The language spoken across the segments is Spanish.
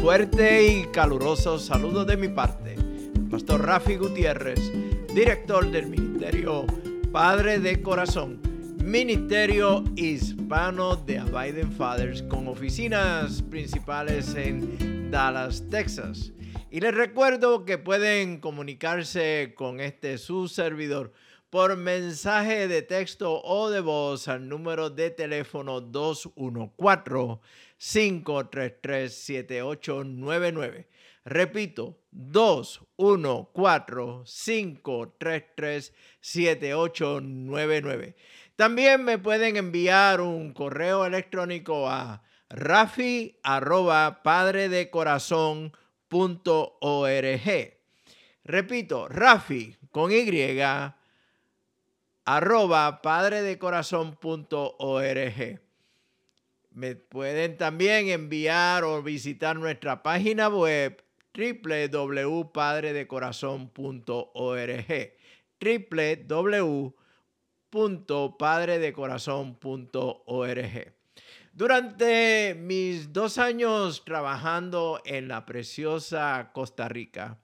fuerte y caluroso saludo de mi parte. Pastor Rafi Gutiérrez, director del Ministerio Padre de Corazón, Ministerio Hispano de Abiding Fathers, con oficinas principales en Dallas, Texas. Y les recuerdo que pueden comunicarse con este su servidor por mensaje de texto o de voz al número de teléfono 214-533-7899. Repito, 214-533-7899. También me pueden enviar un correo electrónico a rafi arroba padre de corazón punto org. Repito, rafi con Y arroba padredecorazón.org. Me pueden también enviar o visitar nuestra página web www.padredecorazon.org www.padredecorazon.org Durante mis dos años trabajando en la preciosa Costa Rica,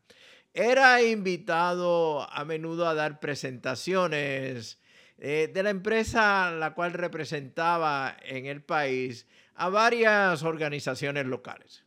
era invitado a menudo a dar presentaciones eh, de la empresa la cual representaba en el país a varias organizaciones locales.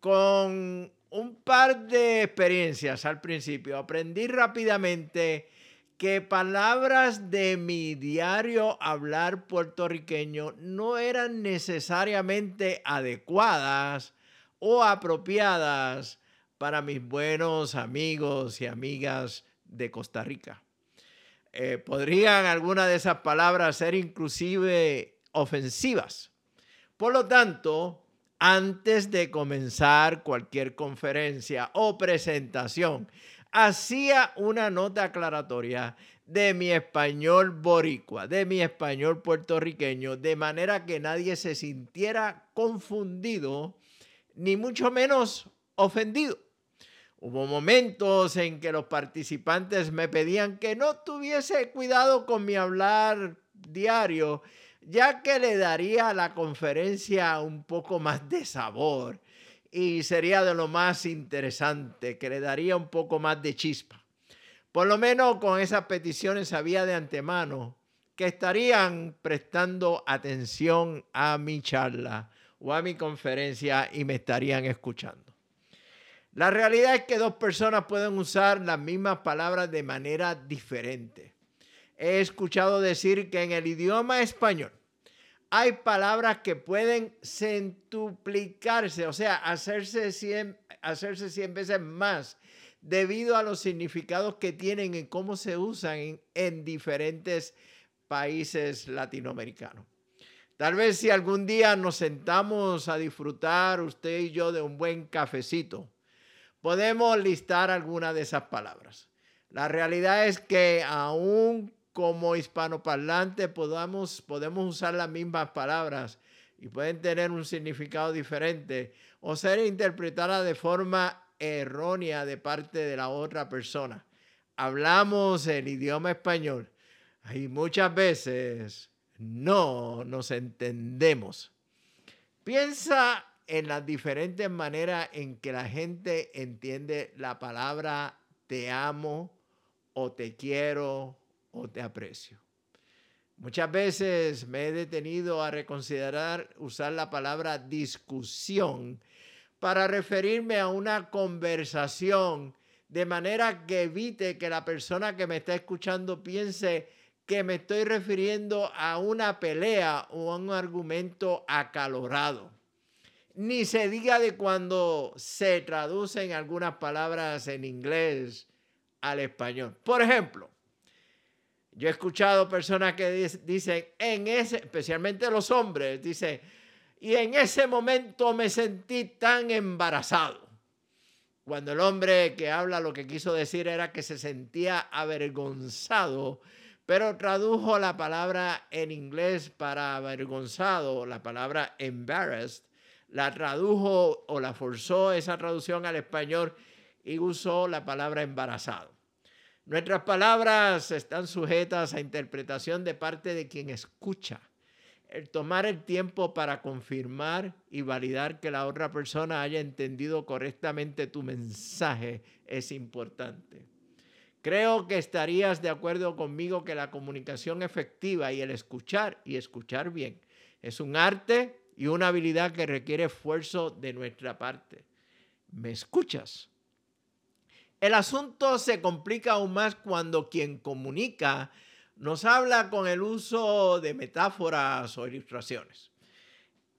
Con un par de experiencias al principio, aprendí rápidamente que palabras de mi diario hablar puertorriqueño no eran necesariamente adecuadas o apropiadas para mis buenos amigos y amigas de Costa Rica. Eh, podrían algunas de esas palabras ser inclusive ofensivas. Por lo tanto, antes de comenzar cualquier conferencia o presentación, hacía una nota aclaratoria de mi español boricua, de mi español puertorriqueño, de manera que nadie se sintiera confundido, ni mucho menos ofendido. Hubo momentos en que los participantes me pedían que no tuviese cuidado con mi hablar diario, ya que le daría a la conferencia un poco más de sabor y sería de lo más interesante, que le daría un poco más de chispa. Por lo menos con esas peticiones sabía de antemano que estarían prestando atención a mi charla o a mi conferencia y me estarían escuchando. La realidad es que dos personas pueden usar las mismas palabras de manera diferente. He escuchado decir que en el idioma español hay palabras que pueden centuplicarse, o sea, hacerse 100, hacerse 100 veces más debido a los significados que tienen y cómo se usan en diferentes países latinoamericanos. Tal vez si algún día nos sentamos a disfrutar usted y yo de un buen cafecito, podemos listar algunas de esas palabras. La realidad es que aún como hispanoparlante podamos, podemos usar las mismas palabras y pueden tener un significado diferente o ser interpretadas de forma errónea de parte de la otra persona. Hablamos el idioma español y muchas veces no nos entendemos. Piensa en las diferentes maneras en que la gente entiende la palabra te amo o te quiero o te aprecio. Muchas veces me he detenido a reconsiderar usar la palabra discusión para referirme a una conversación de manera que evite que la persona que me está escuchando piense que me estoy refiriendo a una pelea o a un argumento acalorado ni se diga de cuando se traducen algunas palabras en inglés al español. Por ejemplo, yo he escuchado personas que dicen, en ese, especialmente los hombres, dice, y en ese momento me sentí tan embarazado. cuando el hombre que habla lo que quiso decir era que se sentía avergonzado, pero tradujo la palabra en inglés para avergonzado, la palabra embarrassed, la tradujo o la forzó esa traducción al español y usó la palabra embarazado. Nuestras palabras están sujetas a interpretación de parte de quien escucha. El tomar el tiempo para confirmar y validar que la otra persona haya entendido correctamente tu mensaje es importante. Creo que estarías de acuerdo conmigo que la comunicación efectiva y el escuchar y escuchar bien es un arte y una habilidad que requiere esfuerzo de nuestra parte. ¿Me escuchas? El asunto se complica aún más cuando quien comunica nos habla con el uso de metáforas o ilustraciones.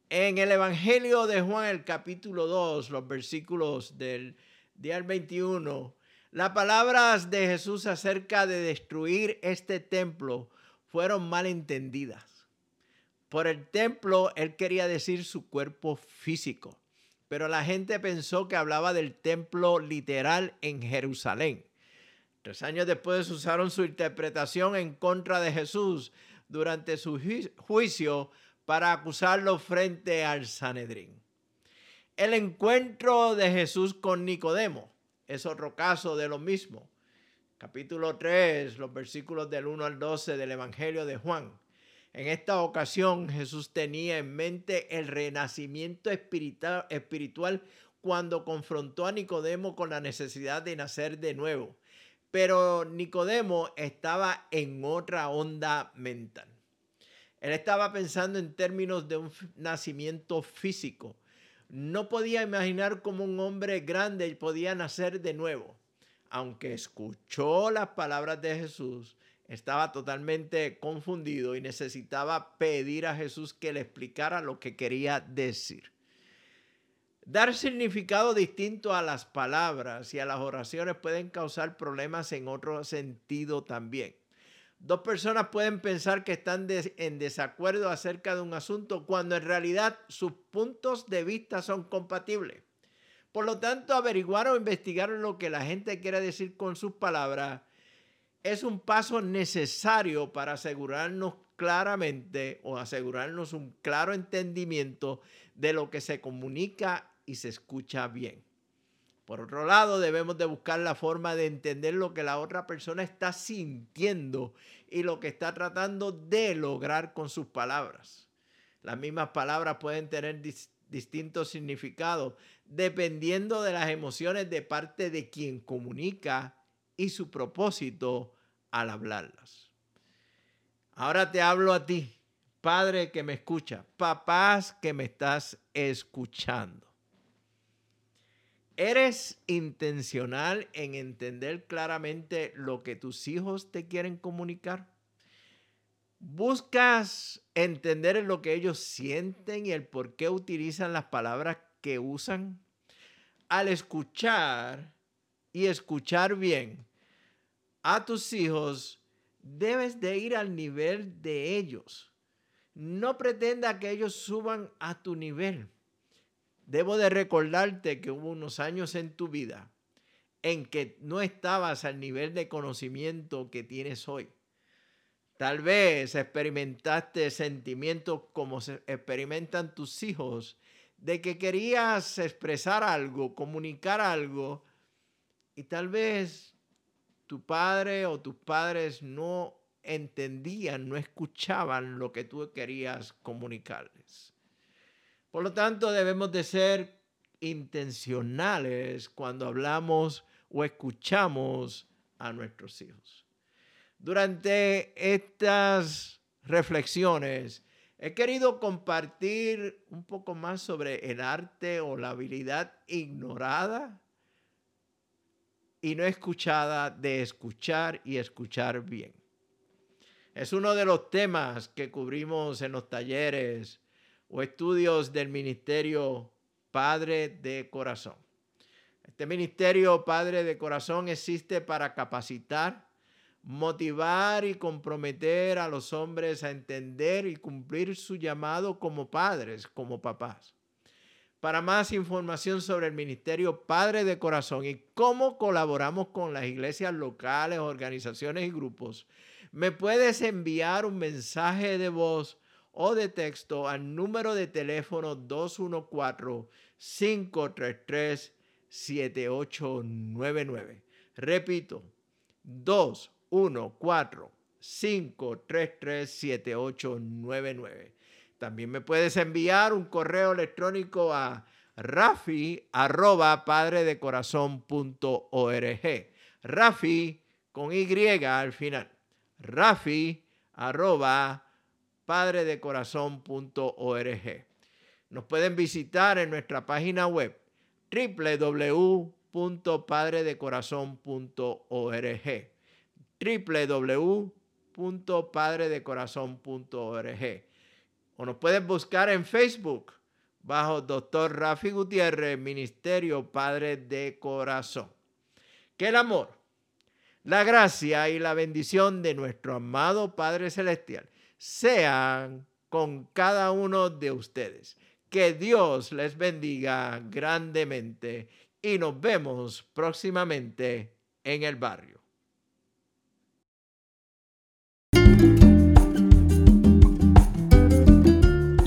En el Evangelio de Juan, el capítulo 2, los versículos del día 21, las palabras de Jesús acerca de destruir este templo fueron mal entendidas. Por el templo, él quería decir su cuerpo físico pero la gente pensó que hablaba del templo literal en Jerusalén. Tres años después usaron su interpretación en contra de Jesús durante su juicio para acusarlo frente al Sanedrín. El encuentro de Jesús con Nicodemo es otro caso de lo mismo. Capítulo 3, los versículos del 1 al 12 del Evangelio de Juan. En esta ocasión Jesús tenía en mente el renacimiento espiritual cuando confrontó a Nicodemo con la necesidad de nacer de nuevo. Pero Nicodemo estaba en otra onda mental. Él estaba pensando en términos de un nacimiento físico. No podía imaginar cómo un hombre grande podía nacer de nuevo. Aunque escuchó las palabras de Jesús, estaba totalmente confundido y necesitaba pedir a Jesús que le explicara lo que quería decir. Dar significado distinto a las palabras y a las oraciones pueden causar problemas en otro sentido también. Dos personas pueden pensar que están en desacuerdo acerca de un asunto cuando en realidad sus puntos de vista son compatibles. Por lo tanto, averiguar o investigar lo que la gente quiere decir con sus palabras es un paso necesario para asegurarnos claramente o asegurarnos un claro entendimiento de lo que se comunica y se escucha bien. Por otro lado, debemos de buscar la forma de entender lo que la otra persona está sintiendo y lo que está tratando de lograr con sus palabras. Las mismas palabras pueden tener distintos significados dependiendo de las emociones de parte de quien comunica y su propósito al hablarlas. Ahora te hablo a ti, padre que me escucha, papás que me estás escuchando. ¿Eres intencional en entender claramente lo que tus hijos te quieren comunicar? ¿Buscas entender lo que ellos sienten y el por qué utilizan las palabras que usan? Al escuchar y escuchar bien, a tus hijos, debes de ir al nivel de ellos. No pretenda que ellos suban a tu nivel. Debo de recordarte que hubo unos años en tu vida en que no estabas al nivel de conocimiento que tienes hoy. Tal vez experimentaste sentimientos como se experimentan tus hijos, de que querías expresar algo, comunicar algo, y tal vez tu padre o tus padres no entendían, no escuchaban lo que tú querías comunicarles. Por lo tanto, debemos de ser intencionales cuando hablamos o escuchamos a nuestros hijos. Durante estas reflexiones, he querido compartir un poco más sobre el arte o la habilidad ignorada y no escuchada de escuchar y escuchar bien. Es uno de los temas que cubrimos en los talleres o estudios del Ministerio Padre de Corazón. Este Ministerio Padre de Corazón existe para capacitar, motivar y comprometer a los hombres a entender y cumplir su llamado como padres, como papás. Para más información sobre el Ministerio Padre de Corazón y cómo colaboramos con las iglesias locales, organizaciones y grupos, me puedes enviar un mensaje de voz o de texto al número de teléfono 214-533-7899. Repito, 214-533-7899. También me puedes enviar un correo electrónico a rafi arroba padredecorazón.org. Rafi con Y al final. Rafi arroba padredecorazón.org. Nos pueden visitar en nuestra página web www.padredecorazón.org www.padredecorazón.org o nos pueden buscar en Facebook bajo Doctor Rafi Gutiérrez, Ministerio Padre de Corazón. Que el amor, la gracia y la bendición de nuestro amado Padre Celestial sean con cada uno de ustedes. Que Dios les bendiga grandemente y nos vemos próximamente en el barrio.